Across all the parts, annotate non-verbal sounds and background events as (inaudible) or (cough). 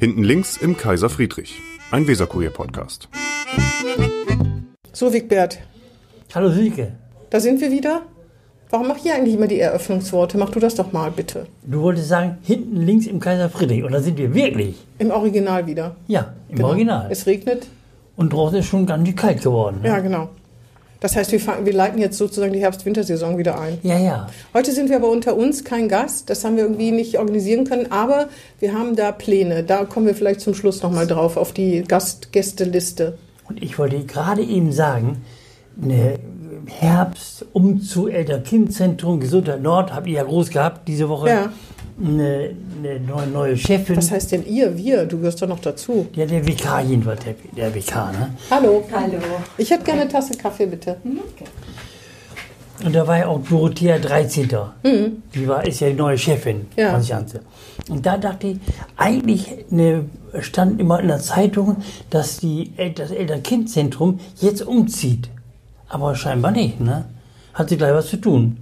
Hinten links im Kaiser Friedrich, ein Weserkurier-Podcast. So, Wigbert, Hallo Silke, da sind wir wieder. Warum mache ich eigentlich immer die Eröffnungsworte? Mach du das doch mal, bitte. du wolltest sagen, hinten links im Kaiser Friedrich. Und da sind wir wirklich. Im Original wieder. Ja, im Genau. Original. Es regnet. Und draußen ist schon ganz schön kalt geworden. Ne? Ja, genau. Das heißt, wir, wir leiten jetzt sozusagen die Herbst-Wintersaison wieder ein. ja, ja. Heute sind wir aber unter uns, kein Gast. Das haben wir irgendwie nicht organisieren können. Aber wir haben da Pläne. Da kommen wir vielleicht zum Schluss nochmal drauf, auf die Gast Gästeliste. Und ich wollte gerade eben sagen, eine Herbst, Umzug, Eltern-Kind-Zentrum, Gesundheit Nord, habt ihr ja groß gehabt diese Woche. Ja. Eine, eine neue, neue Chefin. Was heißt denn ihr, wir? Du gehörst doch noch dazu. Ja, der WK jedenfalls, der, der WK, ne? Hallo. Hallo. Ich hätte gerne eine Tasse Kaffee, bitte. Und da war ja auch Dorothea 13. Die war, ist ja die neue Chefin, Mhm. Ja. ich. Und da dachte ich, eigentlich eine, stand immer in der Zeitung, dass die, El- das Eltern-Kind-Zentrum jetzt umzieht. Aber scheinbar nicht, ne? Hat sie gleich was zu tun.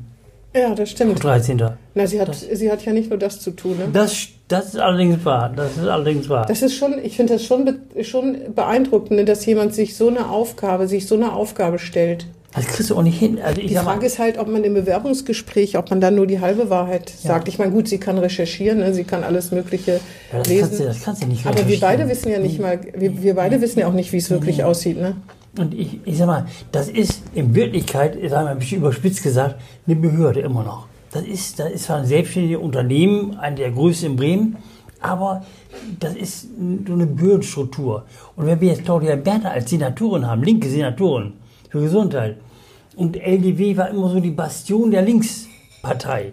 Ja, das stimmt. 13. Na, sie hat, sie hat ja nicht nur das zu tun. Ne? Das, das ist allerdings wahr. Das ist allerdings wahr. Das ist schon, ich finde das schon, be schon beeindruckend, ne, dass jemand sich so eine Aufgabe, sich so eine Aufgabe stellt. Das kriegst du auch nicht hin. Also Die Frage mal, ist halt, ob man im Bewerbungsgespräch, ob man dann nur die halbe Wahrheit sagt. Ich meine, gut, sie kann recherchieren, ne, sie kann alles Mögliche ja, das, lesen. kannst du, das kannst du nicht aber wir beide wissen ja nicht mal, wir, wir beide wissen ja auch nicht, wie es wirklich aussieht. Ne? Und ich, ich sag mal, das ist in Wirklichkeit, ich sag mal ein bisschen überspitzt gesagt, eine Behörde immer noch. Das ist, das ist zwar ein selbstständiges Unternehmen, eine der größten in Bremen, aber das ist so eine Behördenstruktur. Und wenn wir jetzt Claudia Bertha als Senatorin haben, linke Senatorin für Gesundheit, und LDW war immer so die Bastion der Linkspartei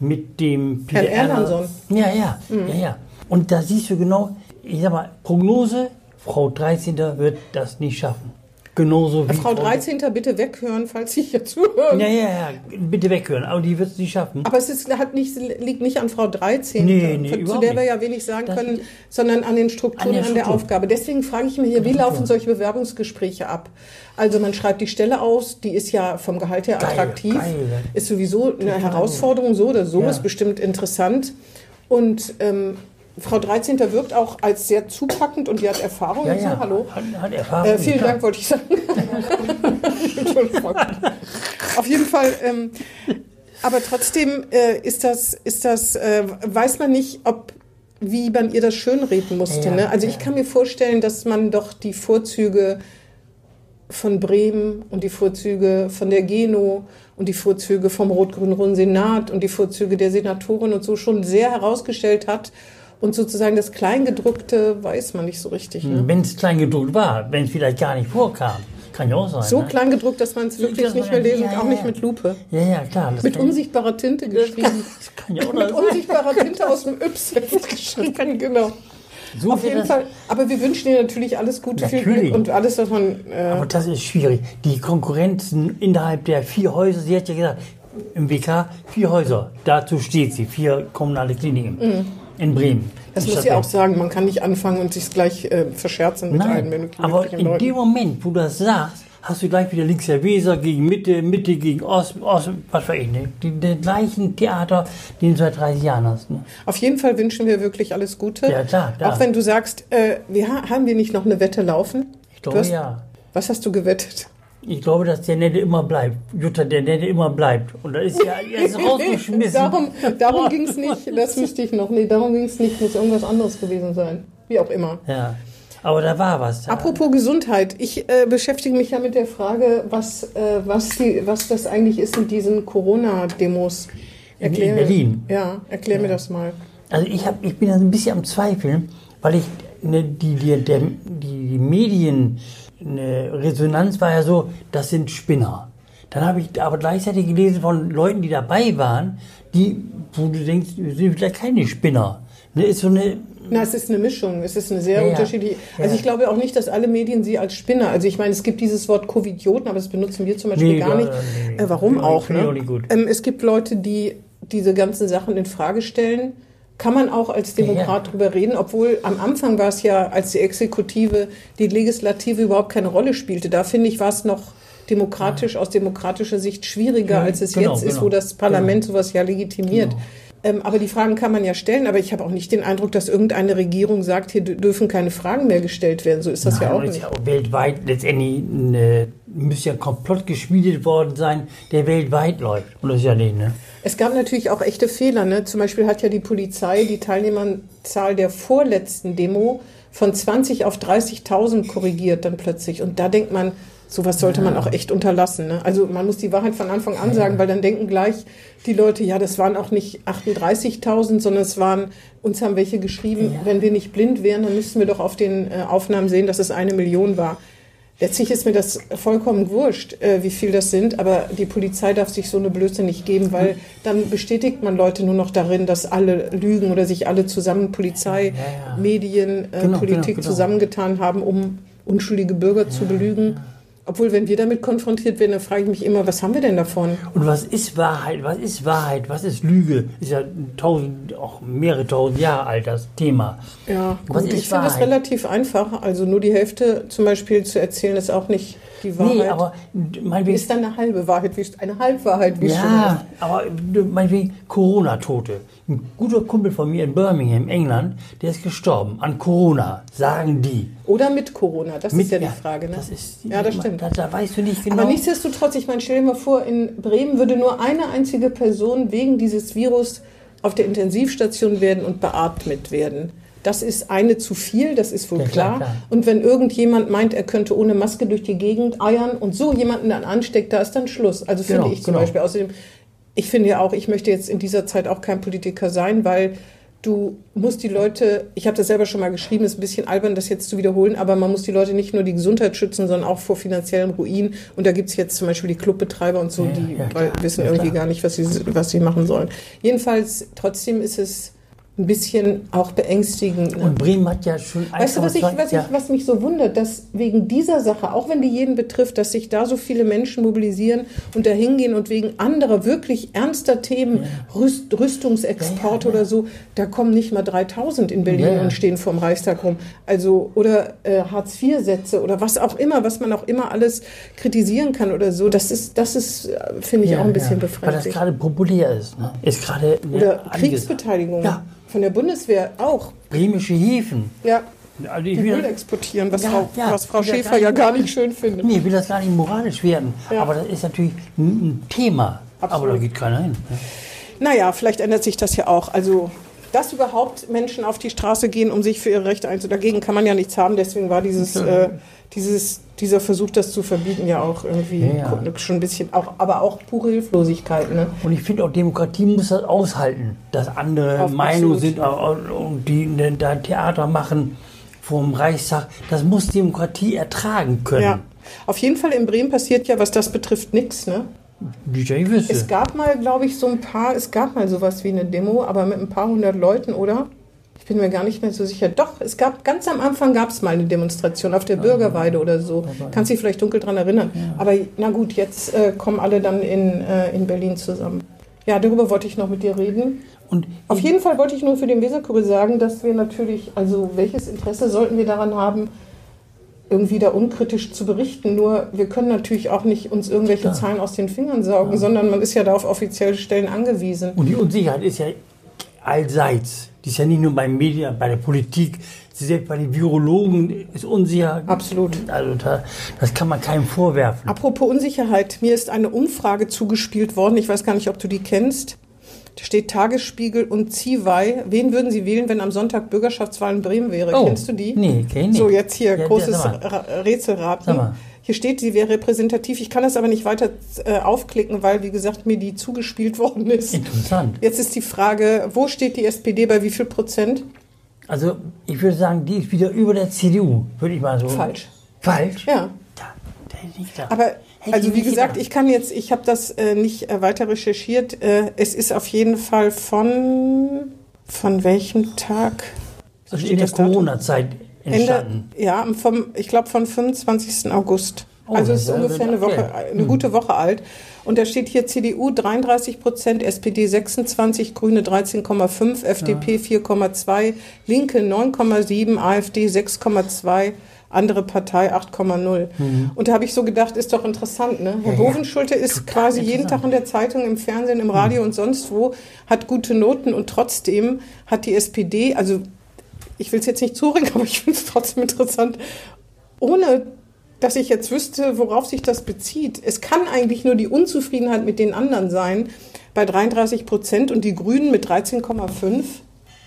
mit dem Peter Erlandson. Ja, ja, ja, ja. Und da siehst du genau, ich sag mal, Prognose, Frau 13. wird das nicht schaffen. Genauso wie Frau 13. bitte weghören, falls Sie hier zuhören. Ja, ja, ja, bitte weghören, aber die wird es nicht schaffen. Aber es ist, hat nicht, liegt nicht an Frau 13, Nee, nee, zu der wir ja wenig sagen Das- können, sondern an den Strukturen, An der an der Struktur. Aufgabe. Deswegen frage ich mich hier, wie laufen solche Bewerbungsgespräche ab? Also man schreibt die Stelle aus, die ist ja vom Gehalt her Geil, attraktiv, geil. ist sowieso eine Herausforderung, so oder so, Ja. ist bestimmt interessant. Und ähm, Frau 13. wirkt auch als sehr zupackend und die hat Erfahrung Ja, so. ja, Hallo? Hat, hat Erfahrung. Äh, vielen klar. Dank, wollte ich sagen. (laughs) Auf jeden Fall, ähm, aber trotzdem äh, ist das, ist das äh, weiß man nicht, ob wie man ihr das schönreden musste. Ja, ne? Also ja. ich kann mir vorstellen, dass man doch die Vorzüge von Bremen und die Vorzüge von der Geno und die Vorzüge vom Rot-Grün-Roten Senat und die Vorzüge der Senatorin und so schon sehr herausgestellt hat. Und sozusagen das Kleingedruckte weiß man nicht so richtig. Ne? Wenn es klein gedruckt war, wenn es vielleicht gar nicht vorkam, kann ja auch sein. So ne? klein gedruckt, dass man es wirklich nicht mehr lesen ja, kann, auch ja, nicht ja. mit Lupe. Ja, ja, klar. Mit unsichtbarer Tinte geschrieben. das kann ja auch Mit sein. unsichtbarer (laughs) Tinte aus dem Y geschrieben, genau. So Auf jeden Fall. Aber wir wünschen dir natürlich alles Gute, viel Natürlich. Glück und alles, was man. Äh, Aber das ist schwierig. Die Konkurrenzen innerhalb der vier Häuser, sie hat ja gesagt, im WK vier Häuser, dazu steht sie, vier kommunale Kliniken in Bremen. Mhm. das muss ja auch sagen, man kann nicht anfangen und sich gleich äh, verscherzen mit Nein, möglichen aber möglichen in Leuten. dem Moment, wo du das sagst, hast du gleich wieder links der Weser gegen Mitte, Mitte gegen Ost, Ost was weiß ich, ne? Die, den gleichen Theater, den du seit 30 Jahren hast. Ne? Auf jeden Fall wünschen wir wirklich alles Gute. Ja, klar, klar. Auch wenn du sagst, äh, wir, ha- haben wir nicht noch eine Wette laufen? Ich glaube hast- ja. Was hast du gewettet? Ich glaube, dass der Nette immer bleibt. Jutta, der Nette immer bleibt. Und da ist ja, er ist (laughs) rausgeschmissen. darum darum ging es nicht, das wüsste ich noch. Nee, darum ging es nicht, muss irgendwas anderes gewesen sein. Wie auch immer. Ja, aber da war was. Da. Apropos Gesundheit, ich äh, beschäftige mich ja mit der Frage, was, äh, was, die, was das eigentlich ist mit diesen Corona-Demos. In- in Berlin? Ja, erklär mir das mal. Also ich, hab, ich bin da ein bisschen am Zweifeln, weil ich ne, die, die, der, die, die Medien eine Resonanz war ja so, das sind Spinner. Dann habe ich aber gleichzeitig gelesen von Leuten, die dabei waren, die, wo du denkst, sind vielleicht keine Spinner. Ne, ist so eine, Na, es ist eine Mischung. Es ist eine sehr Ja, ja. unterschiedliche. Also Ja. ich glaube auch nicht, dass alle Medien sie als Spinner. Also ich meine, es gibt dieses Wort Covidioten, aber das benutzen wir zum Beispiel Nee, gar nicht. nee, nee. Äh, warum ich auch? Ne? auch. Ähm, es gibt Leute, die diese ganzen Sachen in Frage stellen. Kann man auch als Demokrat Ja, drüber reden, obwohl am Anfang war es ja, als die Exekutive die Legislative überhaupt keine Rolle spielte. Da finde ich, war es noch demokratisch, aus demokratischer Sicht schwieriger, Ja, als es genau, jetzt ist, genau. wo das Parlament sowas ja legitimiert. Ähm, aber die Fragen kann man ja stellen, aber ich habe auch nicht den Eindruck, dass irgendeine Regierung sagt, hier dürfen keine Fragen mehr gestellt werden. So ist das Nein, ja auch nicht. ist ja auch weltweit letztendlich eine, müsste ja ein Komplott geschmiedet worden sein, der weltweit läuft. Und das ist ja nicht, ne? Es gab natürlich auch echte Fehler. Ne? Zum Beispiel hat ja die Polizei die Teilnehmerzahl der vorletzten Demo von 20 auf 30.000 korrigiert dann plötzlich. Und da denkt man, sowas sollte man auch echt unterlassen. Ne? Also man muss die Wahrheit von Anfang an sagen, weil dann denken gleich die Leute, ja, das waren auch nicht 38.000, sondern es waren, uns haben welche geschrieben, wenn wir nicht blind wären, dann müssten wir doch auf den äh, Aufnahmen sehen, dass es eine Million war. Letztlich ist mir das vollkommen wurscht, äh, wie viel das sind, aber die Polizei darf sich so eine Blöße nicht geben, weil dann bestätigt man Leute nur noch darin, dass alle lügen oder sich alle zusammen, Polizei, Ja, ja. Medien, äh, Genau, Politik genau, genau. zusammengetan haben, um unschuldige Bürger zu belügen. Obwohl, wenn wir damit konfrontiert werden, dann frage ich mich immer, was haben wir denn davon? Und was ist Wahrheit? Was ist Wahrheit? Was ist Lüge? Ist ja tausend, auch mehrere tausend Jahre alt das Thema. Ja, Was gut, ich finde das relativ einfach. Also nur die Hälfte zum Beispiel zu erzählen, ist auch nicht die Wahrheit. Nee, aber meinetwegen, ist dann eine halbe Wahrheit, wie eine Halbwahrheit, wie Ja, aber meinetwegen Corona-Tote. Ein guter Kumpel von mir in Birmingham, England, der ist gestorben an Corona, sagen die. Oder mit Corona, das ist ja die Frage. Ne? Das ist, ja, das stimmt. Da, da weißt du nicht genau. Aber nichtsdestotrotz, ich meine, stell dir mal vor, in Bremen würde nur eine einzige Person wegen dieses Virus auf der Intensivstation werden und beatmet werden. Das ist eine zu viel, das ist wohl Ja, klar. klar. Und wenn irgendjemand meint, er könnte ohne Maske durch die Gegend eiern und so jemanden dann ansteckt, da ist dann Schluss. Also finde Genau, ich zum genau. Beispiel. Außerdem, ich finde ja auch, ich möchte jetzt in dieser Zeit auch kein Politiker sein, weil du musst die Leute, ich habe das selber schon mal geschrieben, ist ein bisschen albern, das jetzt zu wiederholen, aber man muss die Leute nicht nur die Gesundheit schützen, sondern auch vor finanziellem Ruin. Und da gibt's jetzt zum Beispiel die Clubbetreiber und so, Ja, die ja, klar. wissen Ja, irgendwie gar nicht, was sie, was sie machen sollen. Jedenfalls, trotzdem ist es ein bisschen auch beängstigend. ne? Und Bremen hat ja schon Weißt du, was, ich, 1,2 was, ja. ich, was mich so wundert, dass wegen dieser Sache, auch wenn die jeden betrifft, dass sich da so viele Menschen mobilisieren und da hingehen und wegen anderer wirklich ernster Themen, Rüst, Rüstungsexport Ja, ja, ja. oder so, da kommen nicht mal 3000 in Berlin Ja, ja. und stehen vorm Reichstag rum. Also, oder äh, Hartz-IV-Sätze oder was auch immer, was man auch immer alles kritisieren kann oder so, das ist, das ist, äh, finde ich, auch ein bisschen Weil das befremdlich. gerade populär ist. Ne? Ist gerade eine Oder. Kriegsbeteiligung Ja, von der Bundeswehr auch. bremische Häfen. Ja, Also ich die will, Öl exportieren, was, Ja, Frau, ja. was Frau Schäfer gar ja gar nicht schön findet. nee, ich will das gar nicht moralisch werden. Ja. Aber das ist natürlich ein, Thema. Aber Absolut. da geht keiner hin. ne? Naja, vielleicht ändert sich das ja auch. Also, dass überhaupt Menschen auf die Straße gehen, um sich für ihre Rechte einzusetzen, dagegen kann man ja nichts haben. Deswegen war dieses, äh, dieses, dieser Versuch, das zu verbieten, ja auch irgendwie Ja, ja. schon ein bisschen, auch, aber auch pure Hilflosigkeit. Ne? Und ich finde auch, Demokratie muss das aushalten, dass andere Meinungen sind und die ne, da Theater machen vom Reichstag. Das muss Demokratie ertragen können. Ja. Auf jeden Fall in Bremen passiert ja, was das betrifft, nichts. Ne? DJ wüsste. Es gab mal, glaube ich, so ein paar, es gab mal sowas wie eine Demo, aber mit ein paar hundert Leuten, oder? Ich bin mir gar nicht mehr so sicher. Doch, es gab, ganz am Anfang gab es mal eine Demonstration auf der Bürgerweide oder so. Kannst dich vielleicht dunkel dran erinnern. Aber na gut, jetzt äh, kommen alle dann in, äh, in Berlin zusammen. Ja, darüber wollte ich noch mit dir reden. Und Auf jeden Fall wollte ich nur für den Weserkurier sagen, dass wir natürlich, also welches Interesse sollten wir daran haben, irgendwie da unkritisch zu berichten. Nur wir können natürlich auch nicht uns irgendwelche Ja. Zahlen aus den Fingern saugen, sondern man ist ja da auf offizielle Stellen angewiesen. Und die Unsicherheit ist ja allseits. Die ist ja nicht nur bei Medien, bei der Politik, selbst bei den Virologen ist unsicher. Absolut. Also da, das kann man keinem vorwerfen. Apropos Unsicherheit, mir ist eine Umfrage zugespielt worden. Ich weiß gar nicht, ob du die kennst. Steht Tagesspiegel und Ziwei. Wen würden Sie wählen, wenn am Sonntag Bürgerschaftswahl in Bremen wäre? Oh, Kennst du die? nee, kenn ich nicht. So, jetzt hier, Ja, großes. Ra- Rätselraten. Hier steht, sie wäre repräsentativ. Ich kann das aber nicht weiter äh, aufklicken, weil, wie gesagt, mir die zugespielt (laughs) worden ist. Interessant. Jetzt ist die Frage, wo steht die SPD bei wie viel Prozent? Also ich würde sagen, die ist wieder über der CDU, würde ich mal so. Falsch. Falsch? Ja. Aber also wie gesagt, ich kann jetzt, ich habe das äh, nicht äh, weiter recherchiert. Äh, es ist auf jeden Fall von von welchem Tag? also steht in der? Corona-Zeit entstanden. Ende, ja, vom, ich glaube vom 25. August. Oh, also ist ungefähr eine Woche, aktuell. eine gute Woche alt. Und da steht hier CDU 33 Prozent, SPD 26, Grüne 13,5, FDP 4,2, Linke 9,7, AfD 6,2, andere Partei 8,0. Und da habe ich so gedacht, ist doch interessant, ne? Herr Mhm. Ja, ja. Bovenschulte ist Total quasi jeden. Mhm. Tag in der Zeitung, im Fernsehen, im Radio und sonst wo, hat gute Noten und trotzdem hat die SPD, also ich will es jetzt nicht zureden, (laughs) aber ich finde es trotzdem interessant, ohne dass ich jetzt wüsste, worauf sich das bezieht. Es kann eigentlich nur die Unzufriedenheit mit den anderen sein, bei 33 Prozent und die Grünen mit 13,5.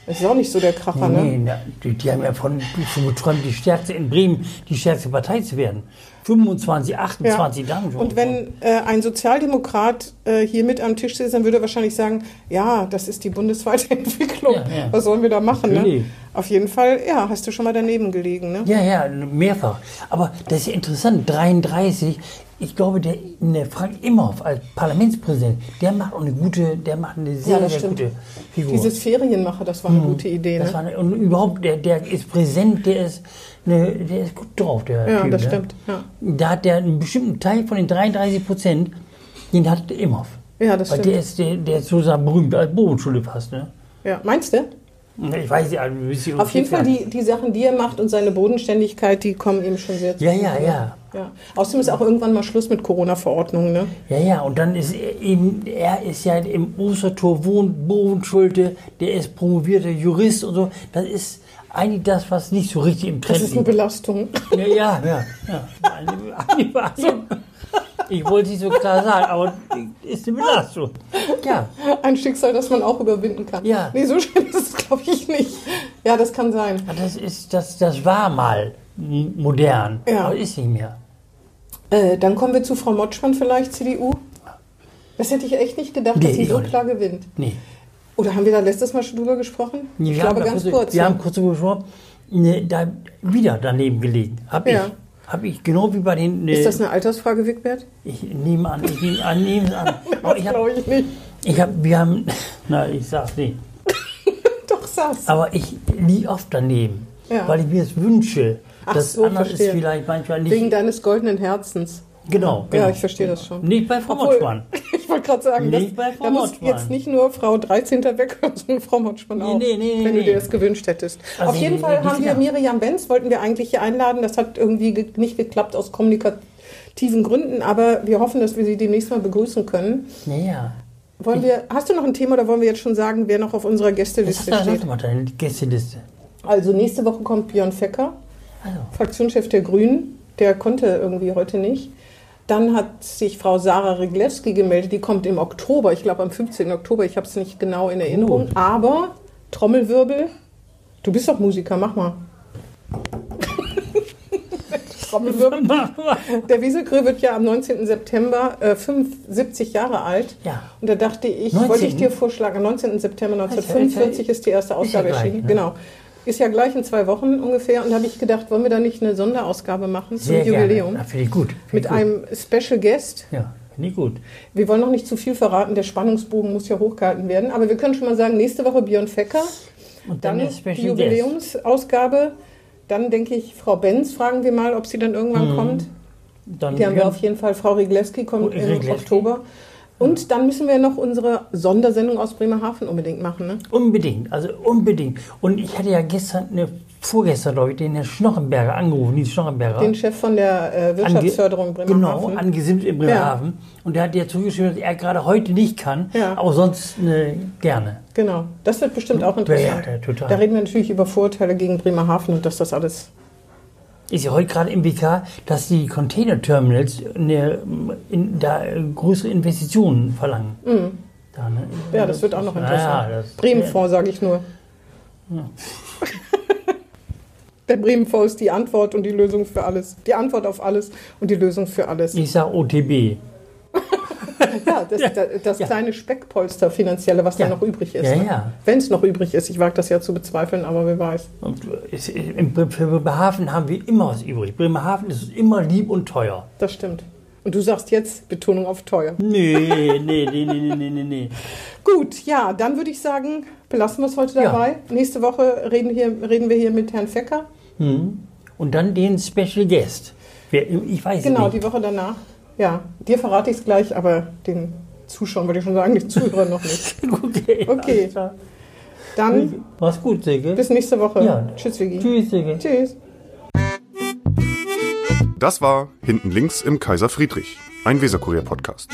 Das ist auch nicht so der Kracher, ne? Nee, die, die haben ja von, geträumt, die stärkste in Bremen, die stärkste Partei zu werden. 25, 28 Ja. Schon. Und wenn äh, ein Sozialdemokrat äh, hier mit am Tisch sitzt, dann würde er wahrscheinlich sagen, ja, das ist die bundesweite (laughs) Entwicklung. Ja, ja. Was sollen wir da machen? Ne? Auf jeden Fall, ja, hast du schon mal daneben gelegen. Ne? Ja, ja, mehrfach. Aber das ist ja interessant, 33, ich glaube, der, der Frank Imhoff als Parlamentspräsident, der macht auch eine gute, der macht eine sehr, das sehr stimmt. gute Figur. Dieses Ferienmacher, das war eine gute Idee. das Ne? war eine, und überhaupt, der, der ist präsent, der ist, eine, der ist gut drauf, der Ja, Typ. das ne? stimmt, ja. Da hat der einen bestimmten Teil von den 33 Prozent, den hat Imhoff. Ja, das Weil stimmt. der ist, der, der ist sozusagen berühmt als Bodenschule fast, ne? Ja, meinst du? Ich weiß nicht, also, wie sie Auf jeden Fall, die, die Sachen, die er macht und seine Bodenständigkeit, die kommen ihm schon sehr zu. Ja, ja, ja. ja. Außerdem ist auch irgendwann mal Schluss mit Corona-Verordnungen. Ne? Ja, ja, und dann ist er eben, er ist ja im Ostertor wohnt, Bodenschulte, der ist promovierter Jurist und so. Das ist eigentlich das, was nicht so richtig im Trend Das ist eine Belastung. Ja, ja, ja. ja. (laughs) Eine, eine, ich wollte es nicht so klar sagen, aber ist eine Belastung. Ja, Ein Schicksal, das man auch überwinden kann. Ja. Nee, so schlimm ist es, glaube ich, nicht. Ja, das kann sein. das, ist, das, das war mal modern, Ja. aber ist nicht mehr. Äh, dann kommen wir zu Frau Motschmann vielleicht, CDU. Das hätte ich echt nicht gedacht, Nee, dass sie so nicht. klar gewinnt. Nee. Oder haben wir da letztes Mal schon drüber gesprochen? Nee, ich glaube ganz kurz, kurz. Wir ja. haben kurz darüber gesprochen, ne, da wieder daneben gelegen. Hab Ja. ich. Hab ich, genau wie bei den. Ne, Ist das eine Altersfrage, Wigbert? ich nehme an, ich nehme an, nehme es an. (laughs) Aber ich Glaube ich nicht. ich hab, wir haben, (laughs) na, ich sag's nicht. (laughs) Doch, saß. Aber ich liege oft daneben, Ja. weil ich mir das wünsche. Ach das so, andere verstehe. ist vielleicht manchmal nicht. Wegen deines goldenen Herzens. Genau, genau. Ja, ich verstehe das schon. Nicht bei Frau Obwohl- Motschmann. (laughs) Ich wollte gerade sagen, das, Nicht bei Frau da muss Motschmann. jetzt nicht nur Frau 13. weghören, (laughs) sondern Frau Motschmann auch, nee, nee, wenn nee. du dir das gewünscht hättest. Also Auf jeden Fall haben wir. Miriam Benz, wollten wir eigentlich hier einladen. Das hat irgendwie ge nicht geklappt aus kommunikativen Gründen, aber wir hoffen, dass wir sie demnächst mal begrüßen können. Ja, ja. Wollen wir, hast du noch ein Thema oder wollen wir jetzt schon sagen, wer noch auf unserer Gästeliste du, steht? sag mal deine Gästeliste? Also nächste Woche kommt Björn Fecker. Also, Fraktionschef der Grünen, der konnte irgendwie heute nicht. Dann hat sich Frau Sarah Riglewski gemeldet, die kommt im Oktober, ich glaube am 15. Oktober, ich habe es nicht genau in Erinnerung, aber Trommelwirbel, du bist doch Musiker, mach mal. (laughs) Trommelwirbel. Der Wieselgrö wird ja am 19. September äh, 75 Jahre alt. Ja. Und da dachte ich, 19. wollte ich dir vorschlagen, am 19. September 1945 ist die erste Ausgabe erschienen. ne? Genau. Ist ja gleich in zwei Wochen ungefähr. Und da habe ich gedacht, wollen wir da nicht eine Sonderausgabe machen zum Sehr Jubiläum? gerne. Ja, Finde ich gut. Find Mit ich gut. einem Special Guest. Ja, finde ich gut. Wir wollen noch nicht zu viel verraten, der Spannungsbogen muss ja hochgehalten werden. Aber wir können schon mal sagen, nächste Woche Björn Fecker. Und Dann der die. Jubiläumsausgabe. Dann denke ich, Frau Benz, fragen wir mal, ob sie dann irgendwann kommt. Dann Die haben wir auf jeden Fall. Frau Riglewski kommt im. Oktober. Und dann müssen wir noch unsere Sondersendung aus Bremerhaven unbedingt machen. Ne? Unbedingt, also unbedingt. Und ich hatte ja gestern, ne, vorgestern glaube ich, den Herrn Schnochenberger angerufen, Nils Schnochenberger. Den Chef von der äh, Wirtschaftsförderung Bremerhaven. Genau, angesimmt in Bremerhaven. Und der hat ja zugeschrieben, dass er gerade heute nicht kann, Ja. aber sonst ne, gerne. Genau, das wird bestimmt auch interessant. Ja, ja, total. Da reden wir natürlich über Vorurteile gegen Bremerhaven und dass das alles. Ist ja heute gerade im BK, dass die Container-Terminals ne, in, da größere Investitionen verlangen. Da, ne? Mhm. Ja, das wird auch noch interessant. Ja, Bremenfonds, sage ich nur. (laughs) Der Bremenfonds ist die Antwort und die Lösung für alles. Die Antwort auf alles und die Lösung für alles. Ich sag OTB. Ja, das, das, das Ja. kleine Speckpolster finanzielle, was Ja. da noch übrig ist. Ja, ne? ja. Wenn es noch übrig ist. Ich wage das ja zu bezweifeln, aber wer weiß. Und Bre- für Bremerhaven haben wir immer was übrig. Bremerhaven ist immer lieb und teuer. Das stimmt. Und du sagst jetzt Betonung auf teuer. Nee, nee, nee, nee, nee, nee, nee. (laughs) Gut, ja, dann würde ich sagen, belassen wir es heute Ja. dabei. Nächste Woche reden, hier, reden wir hier mit Herrn Fecker. Und dann den Special Guest. Ich weiß Genau, nicht. die Woche danach. Ja, dir verrate ich es gleich, aber den Zuschauern würde ich schon sagen, die Zuhörer noch nicht. (laughs) Okay. Okay. Dann Mach's gut, Silke. bis nächste Woche. Ja. Tschüss, Vigi. Tschüss, Silke. Tschüss. Das war Hinten links im Kaiser Friedrich, ein Weserkurier-Podcast.